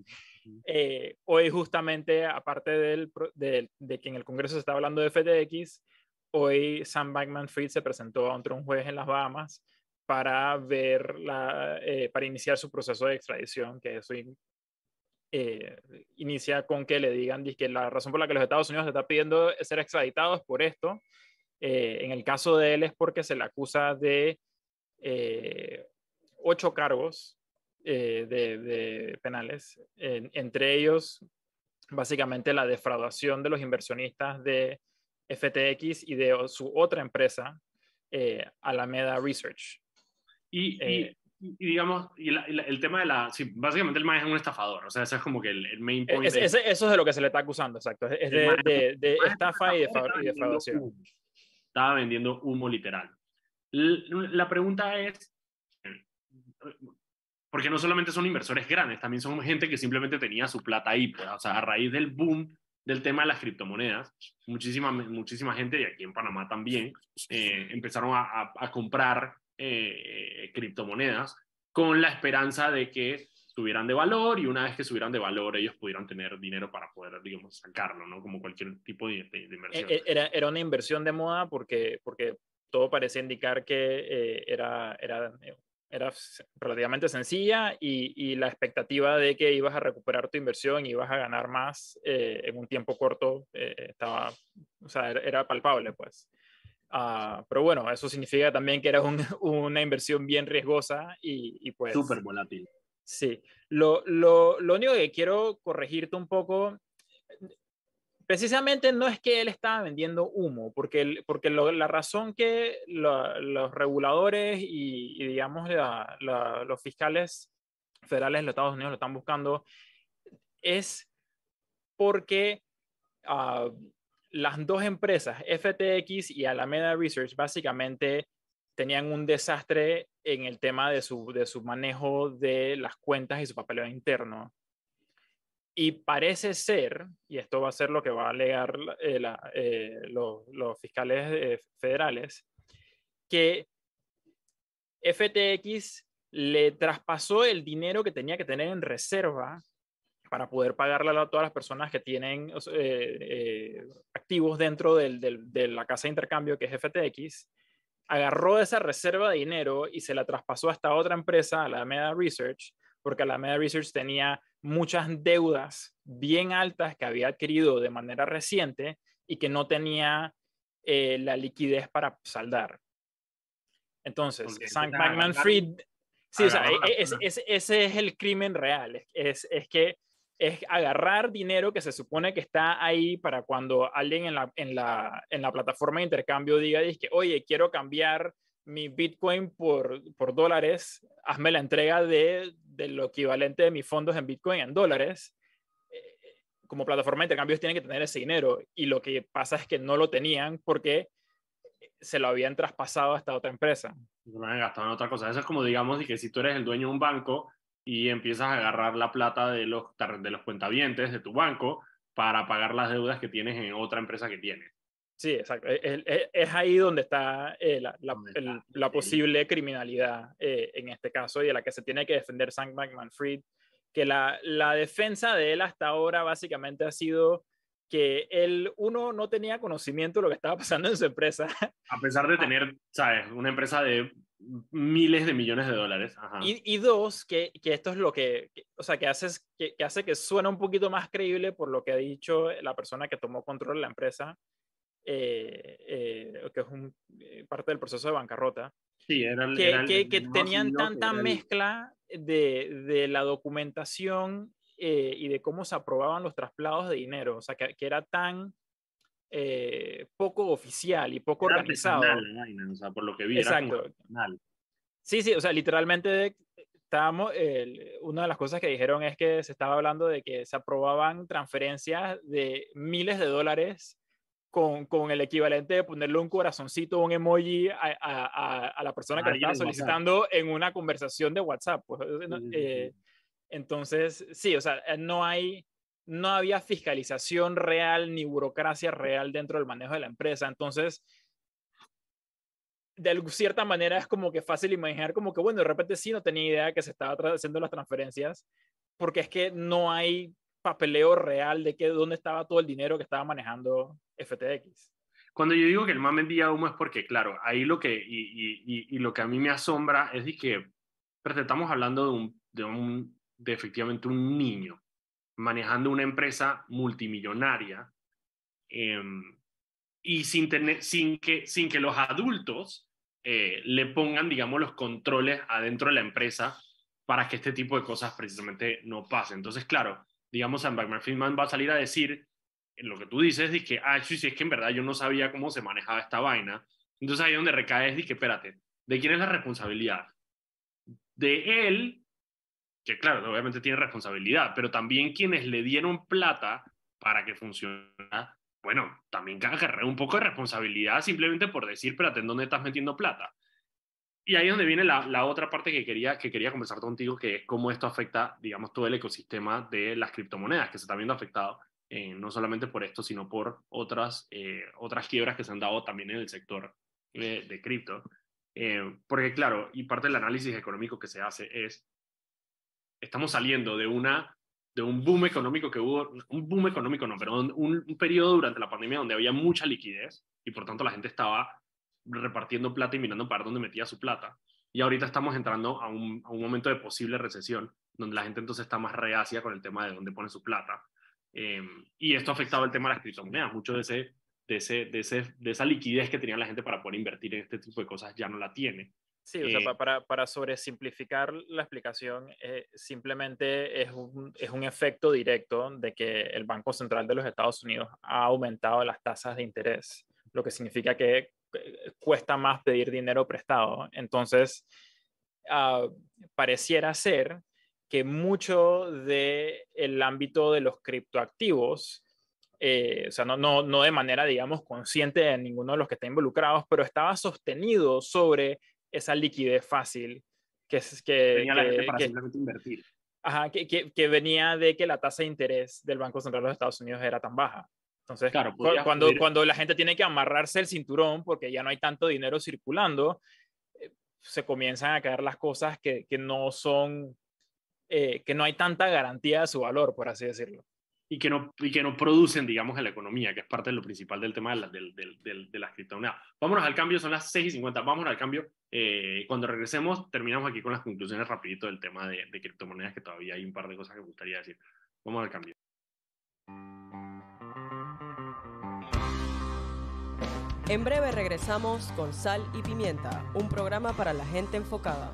eh, hoy justamente, aparte del, de, de, que en el Congreso se está hablando de FTX, hoy Sam Bankman-Fried se presentó ante un juez en las Bahamas para ver la, eh, para iniciar su proceso de extradición, que eso eh, inicia con que le digan que la razón por la que los Estados Unidos le está pidiendo ser extraditados es por esto. Eh, en el caso de él es porque se le acusa de eh, ocho cargos de, penales, entre ellos básicamente la defraudación de los inversionistas de FTX y de su otra empresa, Alameda Research. Y, y digamos, y el tema de la, sí, básicamente el man es un estafador, o sea, ese es como que el, main e, point. eso es de lo que se le está acusando, exacto, es de, de, estafa y, de, defraudación. Estaba vendiendo humo literal. La pregunta es, porque no solamente son inversores grandes, también son gente que simplemente tenía su plata ahí, pues, o sea, a raíz del boom del tema de las criptomonedas, muchísima, muchísima gente, y aquí en Panamá también, eh, empezaron a, a comprar eh, criptomonedas con la esperanza de que subieran de valor y una vez que subieran de valor ellos pudieran tener dinero para poder, digamos, sacarlo, ¿no? Como cualquier tipo de, de, inversión. E, e, era, era, una inversión de moda porque, porque todo parecía indicar que eh, era, era, era relativamente sencilla y, y, la expectativa de que ibas a recuperar tu inversión y ibas a ganar más eh, en un tiempo corto estaba, o sea, era palpable, pues. Ah, pero bueno, eso significa también que era una inversión bien riesgosa y, y pues... Súper volátil. Sí, lo, lo, lo, único que quiero corregirte un poco, precisamente no es que él estaba vendiendo humo, porque, porque la razón que los reguladores y, digamos los fiscales federales de los Estados Unidos lo están buscando es porque uh, las dos empresas, FTX y Alameda Research, básicamente tenían un desastre en el tema de su, de su manejo de las cuentas y su papeleo interno. Y parece ser, y esto va a ser lo que va a alegar eh, eh, los, fiscales eh, federales, que FTX le traspasó el dinero que tenía que tener en reserva para poder pagarle a todas las personas que tienen eh, eh, activos dentro del, del, de la casa de intercambio que es FTX, agarró esa reserva de dinero y se la traspasó a esta otra empresa, a la Meda Research, porque la Meda Research tenía muchas deudas bien altas que había adquirido de manera reciente y que no tenía eh, la liquidez para saldar. Entonces, Sam Bankman-Fried, sí, o sea, e, e, ese es el crimen real, es, es que es agarrar dinero que se supone que está ahí para cuando alguien en la, en la, en la plataforma de intercambio diga, que, oye, quiero cambiar mi Bitcoin por, por dólares, hazme la entrega de, de, lo equivalente de mis fondos en Bitcoin en dólares. Eh, como plataforma de intercambios tienen que tener ese dinero y lo que pasa es que no lo tenían porque se lo habían traspasado a esta otra empresa. No han gastado en otra cosa. Eso es como, digamos, que si tú eres el dueño de un banco y empiezas a agarrar la plata de los, de los cuentavientes de tu banco para pagar las deudas que tienes en otra empresa que tienes. Sí, exacto. Es, ahí donde está, eh, la, la, posible criminalidad eh, en este caso y de la que se tiene que defender Sam Bankman-Fried, que la, la defensa de él hasta ahora básicamente ha sido que él, uno, no tenía conocimiento de lo que estaba pasando en su empresa. A pesar de ah. tener, ¿sabes? Una empresa de miles de millones de dólares. Y, dos, que, que, esto es lo que, o sea, que, hace, que, que, hace que suena un poquito más creíble por lo que ha dicho la persona que tomó control de la empresa, eh, eh, que es un, eh, parte del proceso de bancarrota. Sí, era, que, que, tenían tanta mezcla de, de, la documentación y de cómo se aprobaban los traslados de dinero, o sea, que, era tan eh, poco oficial y poco organizado. o sea, por lo que vi. Exacto. sí, sí, o sea, literalmente estábamos, una de las cosas que dijeron es que se estaba hablando de que se aprobaban transferencias de miles de dólares con, con el equivalente de ponerle un corazoncito, un emoji a, a, a la persona que estaba solicitando en una conversación de WhatsApp. Pues, eh, entonces, sí, o sea, no hay no había fiscalización real ni burocracia real dentro del manejo de la empresa. Entonces, de cierta manera es como que fácil imaginar como que, bueno, de repente sí no tenía idea que se estaba haciendo las transferencias, porque es que no hay papeleo real de que dónde estaba todo el dinero que estaba manejando FTX. Cuando yo digo que el man vendía humo es porque, claro, ahí lo que, y, y, lo que a mí me asombra es de que, pero estamos hablando de un, de un, de efectivamente un niño, manejando una empresa multimillonaria em, y sin, que, sin que los adultos eh, le pongan, digamos, los controles adentro de la empresa para que este tipo de cosas precisamente no pasen. Entonces, claro, digamos, Sam Bankman-Friedman va a salir a decir lo que tú dices, de que, ah, sí, sí, es que en verdad yo no sabía cómo se manejaba esta vaina. Entonces ahí donde recae es que, espérate, ¿de quién es la responsabilidad? De él que claro, obviamente tiene responsabilidad, pero también quienes le dieron plata para que funcionara, bueno, también agarré un poco de responsabilidad simplemente por decir, espérate, ¿en dónde estás metiendo plata? Y ahí es donde viene la, la, otra parte que quería, que quería conversar contigo, que es cómo esto afecta, digamos, todo el ecosistema de las criptomonedas, que se está viendo afectado eh, no solamente por esto, sino por otras, eh, otras quiebras que se han dado también en el sector eh, de cripto. porque claro, y parte del análisis económico que se hace es, estamos saliendo de una de un boom económico que hubo, un boom económico no, pero un, un, periodo durante la pandemia donde había mucha liquidez y por tanto la gente estaba repartiendo plata y mirando para dónde metía su plata. Y ahorita estamos entrando a un, a un, momento de posible recesión, donde la gente entonces está más reacia con el tema de dónde pone su plata. Eh, y esto ha afectado el tema de las criptomonedas. Mucho de ese de, ese, de, ese, de esa liquidez que tenía la gente para poder invertir en este tipo de cosas, ya no la tiene. Sí, o sea, para, para sobresimplificar la explicación, eh, simplemente es un, es un efecto directo de que el Banco Central de los Estados Unidos ha aumentado las tasas de interés, lo que significa que eh, cuesta más pedir dinero prestado. Entonces, uh, pareciera ser que mucho del el ámbito de los criptoactivos, eh, o sea, no, no, no de manera, digamos, consciente de ninguno de los que están involucrados, pero estaba sostenido sobre esa liquidez fácil que es que la gente para simplemente invertir. Ajá, que, que, que, venía de que la tasa de interés del Banco Central de los Estados Unidos era tan baja. Entonces, claro, cuando, cuando la gente tiene que amarrarse el cinturón porque ya no hay tanto dinero circulando, eh, se comienzan a caer las cosas que, que no son, eh, que no hay tanta garantía de su valor, por así decirlo y que, no, y que no producen, digamos, en la economía, que es parte de lo principal del tema de, la, de, de, de las criptomonedas. Vámonos al cambio, son las 6 y 50, vámonos al cambio. Eh, cuando regresemos, terminamos aquí con las conclusiones rapidito del tema de, de criptomonedas, que todavía hay un par de cosas que me gustaría decir. Vamos al cambio. En breve regresamos con Sal y Pimienta, un programa para la gente enfocada.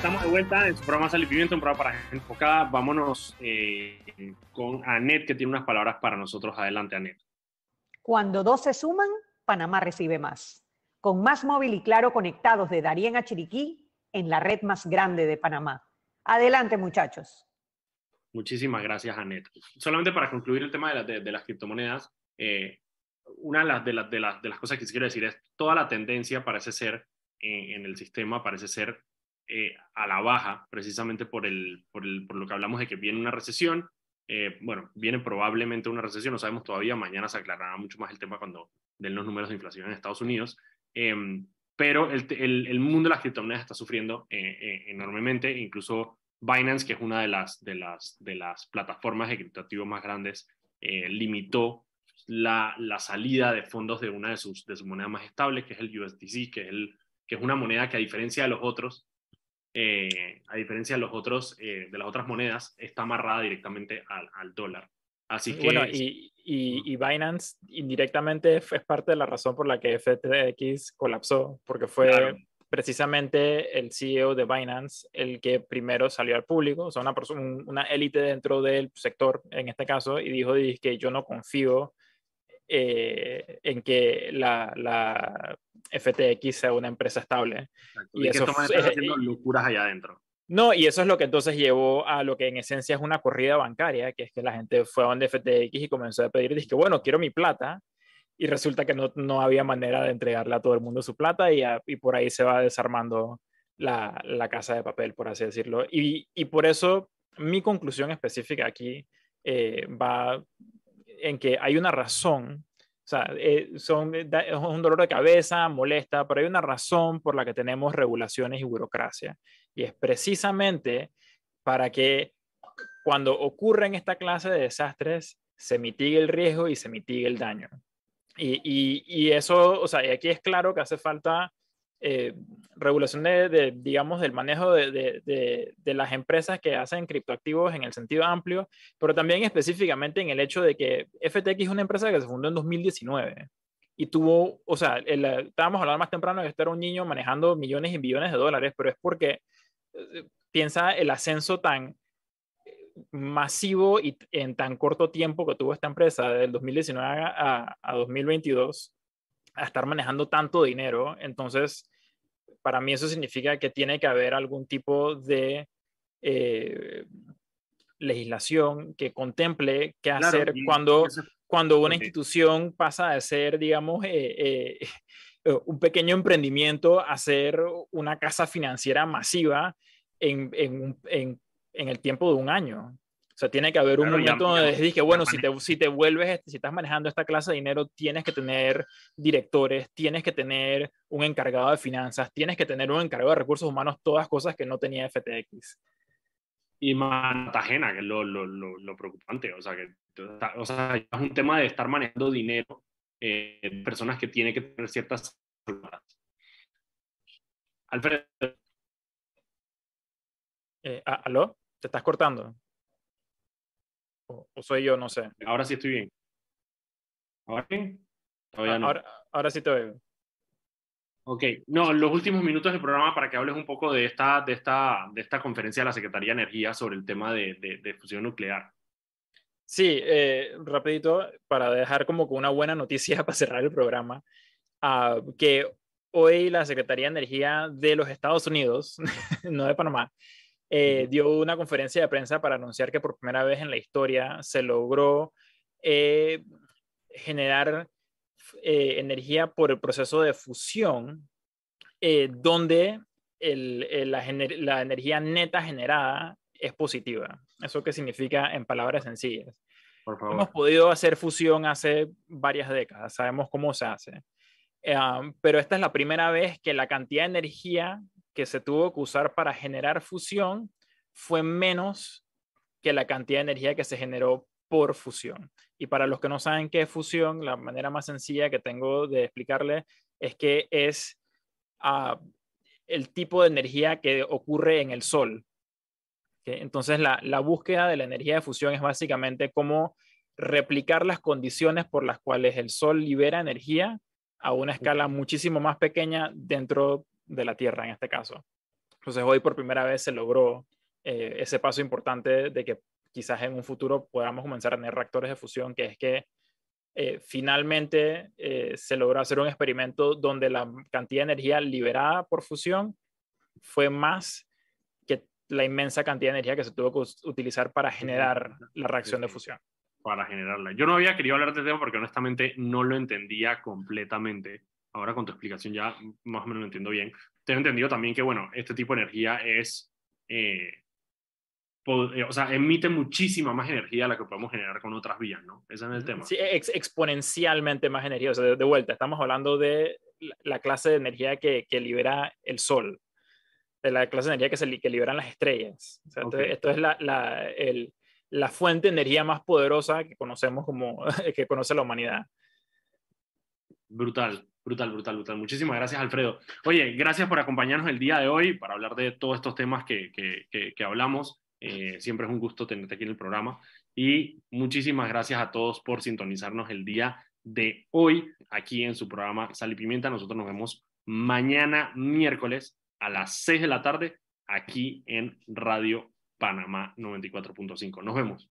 Estamos de vuelta en su programa Sal y Pimiento, un programa para gente enfocada. Vámonos eh, con Anet, que tiene unas palabras para nosotros. Adelante, Anet. Cuando dos se suman, Panamá recibe más. Con más móvil y claro conectados de Darien a Chiriquí en la red más grande de Panamá. Adelante, muchachos. Muchísimas gracias, Anet. Solamente para concluir el tema de, de, las criptomonedas, eh, una de las, de, las, de, las, de las cosas que quiero decir es toda la tendencia parece ser eh, en el sistema, parece ser eh, a la baja, precisamente por, el, por, el, por, lo que hablamos de que viene una recesión. Eh, bueno, viene probablemente una recesión, no sabemos todavía, mañana se aclarará mucho más el tema cuando den los números de inflación en Estados Unidos. Eh, pero el, el, mundo de las criptomonedas está sufriendo enormemente, incluso Binance, que es una de las, de las, de las plataformas de criptoactivos más grandes, limitó la, la, salida de fondos de una de sus, de sus monedas más estables, que es el USDC, que el, que es una moneda que a diferencia de los otros, eh, a diferencia de, los otros, eh, de las otras monedas, está amarrada directamente al, al dólar. Así que, bueno, y, y, y, Binance indirectamente es parte de la razón por la que FTX colapsó, porque fue claro. precisamente el CEO de Binance el que primero salió al público, o sea, una, persona, una élite dentro del sector en este caso, y dijo que yo no confío eh, en que la, la, FTX sea una empresa estable. Exacto. Y, y eso fue, haciendo locuras allá adentro. No, y eso es lo que entonces llevó a lo que en esencia es una corrida bancaria, que es que la gente fue a donde FTX y comenzó a pedir, que bueno, quiero mi plata, y resulta que no, no, había manera de entregarle a todo el mundo su plata y, a, y por ahí se va desarmando la, la, casa de papel, por así decirlo. Y, y por eso mi conclusión específica aquí eh, va en que hay una razón, o sea, eh, son, es un dolor de cabeza, molesta, pero hay una razón por la que tenemos regulaciones y burocracia. Y es precisamente para que cuando ocurren esta clase de desastres, se mitigue el riesgo y se mitigue el daño. Y, y, y eso, o sea, y aquí es claro que hace falta eh, regulación de, digamos, del manejo de, de, de, las empresas que hacen criptoactivos en el sentido amplio, pero también específicamente en el hecho de que FTX es una empresa que se fundó en 2019 y tuvo, o sea, el, estábamos hablando más temprano de que un niño manejando millones y billones de dólares, pero es porque eh, piensa el ascenso tan masivo y en tan corto tiempo que tuvo esta empresa, del 2019 a, a 2022, a estar manejando tanto dinero. Entonces, para mí eso significa que tiene que haber algún tipo de eh, legislación que contemple qué hacer cuando, cuando una institución pasa de ser, digamos, eh, eh, un pequeño emprendimiento hacer una casa financiera masiva en, en, en, en el tiempo de un año. O sea, tiene que haber un momento donde dije, bueno, si te, si te vuelves, este, si estás manejando esta clase de dinero, tienes que tener directores, tienes que tener un encargado de finanzas, tienes que tener un encargado de recursos humanos, todas cosas que no tenía FTX. Y ajena, que es lo, lo, lo, lo, preocupante. O sea, que o sea, es un tema de estar manejando dinero, eh, personas que tienen que tener ciertas... Alfredo. Eh, ¿Aló? ¿Te estás cortando? O, soy yo? No sé. Ahora sí estoy bien. ¿Ahora bien? Todavía no. Ahora, ahora sí te veo. Ok, no, los últimos minutos del programa para que hables un poco de esta, de esta, de esta conferencia de la Secretaría de Energía sobre el tema de, de, fusión nuclear. Sí, eh, rapidito, para dejar como con una buena noticia para cerrar el programa, uh, que hoy la Secretaría de Energía de los Estados Unidos, no de Panamá, eh, dio una conferencia de prensa para anunciar que por primera vez en la historia se logró eh, generar eh, energía por el proceso de fusión, donde la, la, energía neta generada es positiva. ¿Eso qué significa en palabras sencillas? Hemos podido hacer fusión hace varias décadas, sabemos cómo se hace. pero esta es la primera vez que la cantidad de energía que se tuvo que usar para generar fusión fue menos que la cantidad de energía que se generó por fusión. Y para los que no saben qué es fusión, la manera más sencilla que tengo de explicarle es que es uh, el tipo de energía que ocurre en el Sol. Entonces, la, la, búsqueda de la energía de fusión es básicamente cómo replicar las condiciones por las cuales el Sol libera energía a una escala muchísimo más pequeña dentro de la Tierra en este caso. Entonces hoy por primera vez se logró eh, ese paso importante de que quizás en un futuro podamos comenzar a tener reactores de fusión, que es que eh, finalmente eh, se logró hacer un experimento donde la cantidad de energía liberada por fusión fue más que la inmensa cantidad de energía que se tuvo que utilizar para generar la reacción de fusión. Para generarla. Yo no había querido hablar de este tema porque honestamente no lo entendía completamente ahora con tu explicación ya más o menos lo entiendo bien. Tengo entendido también que, bueno, este tipo de energía es, eh, eh, o sea, emite muchísima más energía a la que podemos generar con otras vías, ¿no? Ese es el tema. Sí, exponencialmente más energía. O sea, de, vuelta, estamos hablando de la clase de energía que, que, libera el Sol, de la clase de energía que, se, que liberan las estrellas. O sea, esto es la, la, el, la fuente de energía más poderosa que conocemos como, que conoce la humanidad. Brutal. Brutal, brutal, brutal. Muchísimas gracias, Alfredo. Oye, gracias por acompañarnos el día de hoy para hablar de todos estos temas que, que, hablamos. Eh, siempre es un gusto tenerte aquí en el programa. Y muchísimas gracias a todos por sintonizarnos el día de hoy aquí en su programa Sal y Pimienta. Nosotros nos vemos mañana miércoles a las 6 de la tarde aquí en Radio Panamá 94.5. Nos vemos.